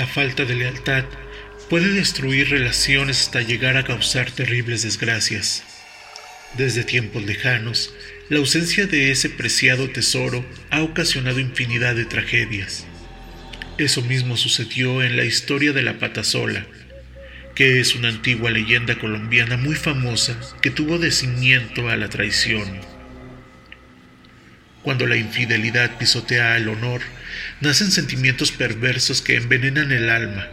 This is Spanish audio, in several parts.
La falta de lealtad puede destruir relaciones hasta llegar a causar terribles desgracias. Desde tiempos lejanos, la ausencia de ese preciado tesoro ha ocasionado infinidad de tragedias. Eso mismo sucedió en la historia de la patasola, que es una antigua leyenda colombiana muy famosa que tuvo de cimiento a la traición. Cuando la infidelidad pisotea el honor, nacen sentimientos perversos que envenenan el alma.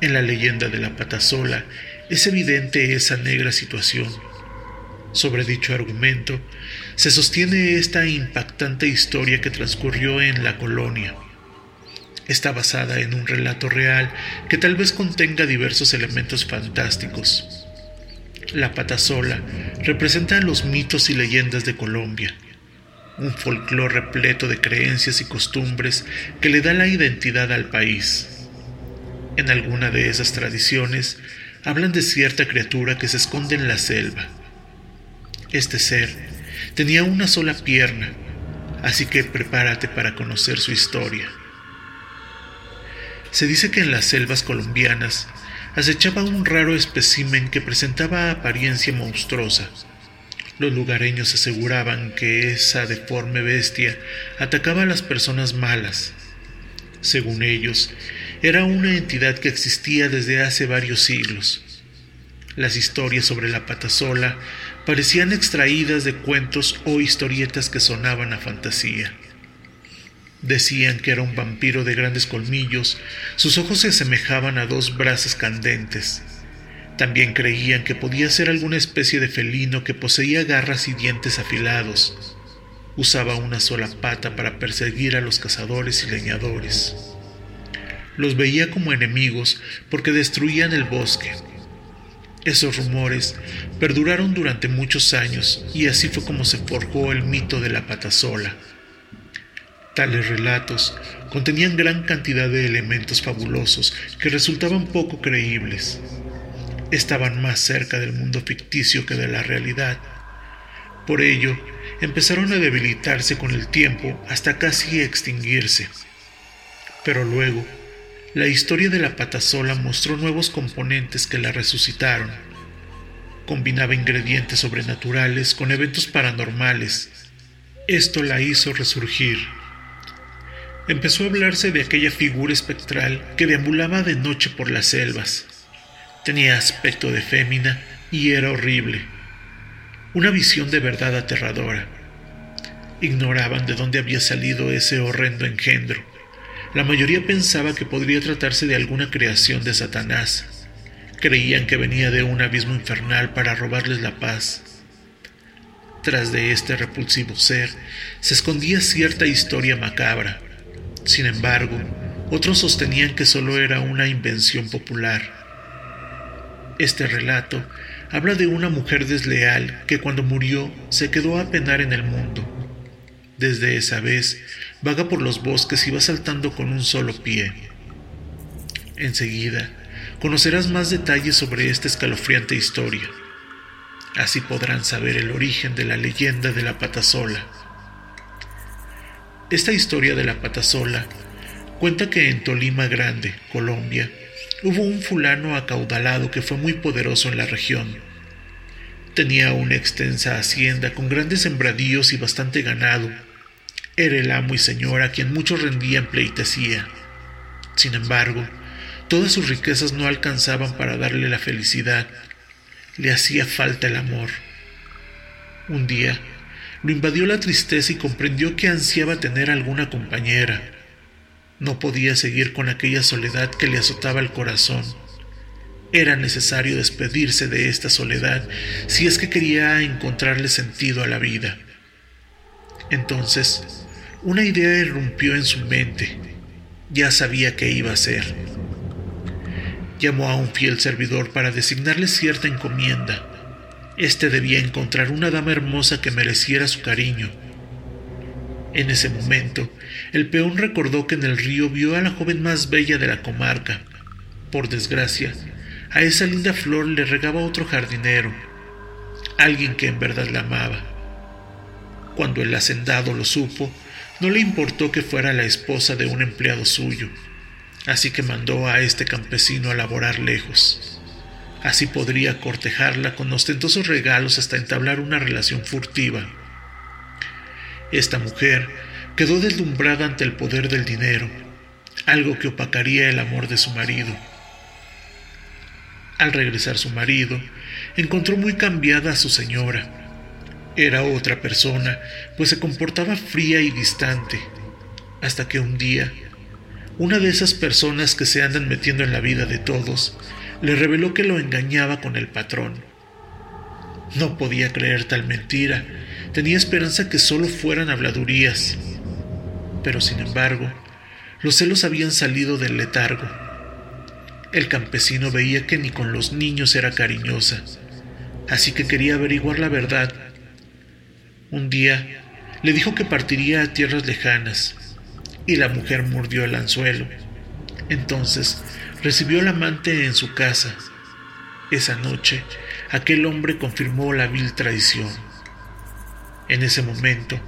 En la leyenda de la patasola es evidente esa negra situación. Sobre dicho argumento se sostiene esta impactante historia que transcurrió en la colonia. Está basada en un relato real que tal vez contenga diversos elementos fantásticos. La patasola representa los mitos y leyendas de Colombia un folclore repleto de creencias y costumbres que le da la identidad al país. En alguna de esas tradiciones hablan de cierta criatura que se esconde en la selva. Este ser tenía una sola pierna, así que prepárate para conocer su historia. Se dice que en las selvas colombianas acechaba un raro espécimen que presentaba apariencia monstruosa los lugareños aseguraban que esa deforme bestia atacaba a las personas malas. Según ellos, era una entidad que existía desde hace varios siglos. Las historias sobre la patasola parecían extraídas de cuentos o historietas que sonaban a fantasía. Decían que era un vampiro de grandes colmillos, sus ojos se asemejaban a dos brasas candentes, también creían que podía ser alguna especie de felino que poseía garras y dientes afilados. Usaba una sola pata para perseguir a los cazadores y leñadores. Los veía como enemigos porque destruían el bosque. Esos rumores perduraron durante muchos años y así fue como se forjó el mito de la pata sola. Tales relatos contenían gran cantidad de elementos fabulosos que resultaban poco creíbles estaban más cerca del mundo ficticio que de la realidad. Por ello, empezaron a debilitarse con el tiempo hasta casi extinguirse. Pero luego, la historia de la patasola mostró nuevos componentes que la resucitaron. Combinaba ingredientes sobrenaturales con eventos paranormales. Esto la hizo resurgir. Empezó a hablarse de aquella figura espectral que deambulaba de noche por las selvas, Tenía aspecto de fémina y era horrible. Una visión de verdad aterradora. Ignoraban de dónde había salido ese horrendo engendro. La mayoría pensaba que podría tratarse de alguna creación de Satanás. Creían que venía de un abismo infernal para robarles la paz. Tras de este repulsivo ser se escondía cierta historia macabra. Sin embargo, otros sostenían que solo era una invención popular este relato habla de una mujer desleal que cuando murió se quedó a penar en el mundo. Desde esa vez vaga por los bosques y va saltando con un solo pie. Enseguida conocerás más detalles sobre esta escalofriante historia. Así podrán saber el origen de la leyenda de la patasola. Esta historia de la patasola cuenta que en Tolima Grande, Colombia, hubo un fulano acaudalado que fue muy poderoso en la región. Tenía una extensa hacienda con grandes sembradíos y bastante ganado. Era el amo y señor a quien muchos rendían pleitesía. Sin embargo, todas sus riquezas no alcanzaban para darle la felicidad. Le hacía falta el amor. Un día, lo invadió la tristeza y comprendió que ansiaba tener alguna compañera. No podía seguir con aquella soledad que le azotaba el corazón. Era necesario despedirse de esta soledad si es que quería encontrarle sentido a la vida. Entonces, una idea irrumpió en su mente. Ya sabía qué iba a hacer. Llamó a un fiel servidor para designarle cierta encomienda. Este debía encontrar una dama hermosa que mereciera su cariño en ese momento, el peón recordó que en el río vio a la joven más bella de la comarca. Por desgracia, a esa linda flor le regaba otro jardinero, alguien que en verdad la amaba. Cuando el hacendado lo supo, no le importó que fuera la esposa de un empleado suyo. así que mandó a este campesino a laborar lejos. Así podría cortejarla con ostentosos regalos hasta entablar una relación furtiva. Esta mujer quedó deslumbrada ante el poder del dinero, algo que opacaría el amor de su marido. Al regresar su marido, encontró muy cambiada a su señora. Era otra persona, pues se comportaba fría y distante, hasta que un día, una de esas personas que se andan metiendo en la vida de todos, le reveló que lo engañaba con el patrón. No podía creer tal mentira, tenía esperanza que solo fueran habladurías. Pero sin embargo, los celos habían salido del letargo. El campesino veía que ni con los niños era cariñosa, así que quería averiguar la verdad. Un día le dijo que partiría a tierras lejanas, y la mujer mordió el anzuelo. Entonces recibió al amante en su casa. Esa noche, aquel hombre confirmó la vil traición. En ese momento,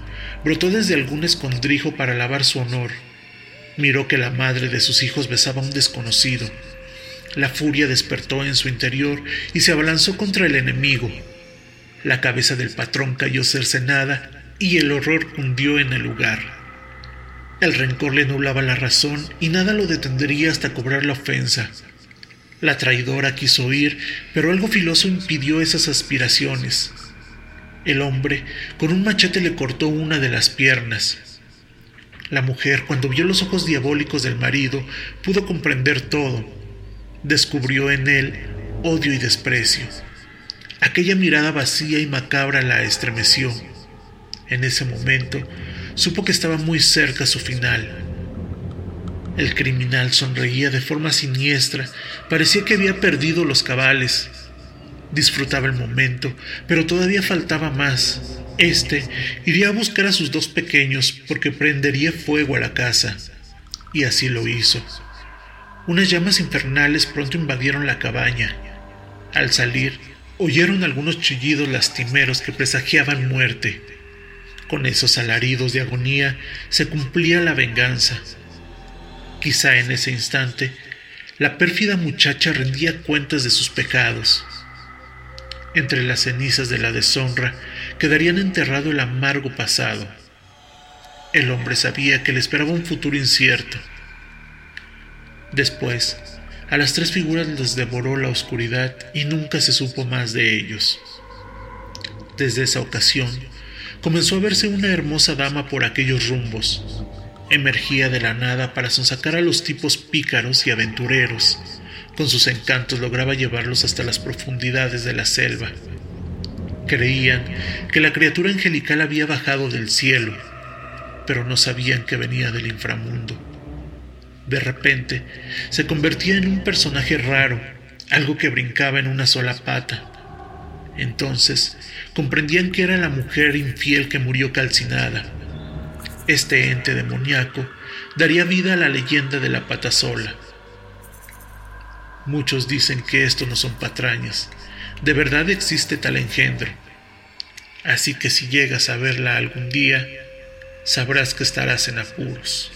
brotó desde algún escondrijo para lavar su honor. Miró que la madre de sus hijos besaba a un desconocido. La furia despertó en su interior y se abalanzó contra el enemigo. La cabeza del patrón cayó cercenada y el horror hundió en el lugar. El rencor le nublaba la razón y nada lo detendría hasta cobrar la ofensa. La traidora quiso huir, pero algo filoso impidió esas aspiraciones. El hombre con un machete le cortó una de las piernas. La mujer, cuando vio los ojos diabólicos del marido, pudo comprender todo. Descubrió en él odio y desprecio. Aquella mirada vacía y macabra la estremeció. En ese momento supo que estaba muy cerca su final. El criminal sonreía de forma siniestra, parecía que había perdido los cabales. Disfrutaba el momento, pero todavía faltaba más. Este iría a buscar a sus dos pequeños porque prendería fuego a la casa. Y así lo hizo. Unas llamas infernales pronto invadieron la cabaña. Al salir, oyeron algunos chillidos lastimeros que presagiaban muerte. Con esos alaridos de agonía se cumplía la venganza. Quizá en ese instante la pérfida muchacha rendía cuentas de sus pecados. Entre las cenizas de la deshonra quedarían enterrado el amargo pasado. El hombre sabía que le esperaba un futuro incierto. Después, a las tres figuras les devoró la oscuridad y nunca se supo más de ellos. Desde esa ocasión, comenzó a verse una hermosa dama por aquellos rumbos. Emergía de la nada para sonsacar a los tipos pícaros y aventureros. Con sus encantos lograba llevarlos hasta las profundidades de la selva. Creían que la criatura angelical había bajado del cielo, pero no sabían que venía del inframundo. De repente, se convertía en un personaje raro, algo que brincaba en una sola pata, entonces comprendían que era la mujer infiel que murió calcinada. Este ente demoníaco daría vida a la leyenda de la pata sola. Muchos dicen que esto no son patrañas. De verdad existe tal engendro. Así que si llegas a verla algún día, sabrás que estarás en apuros.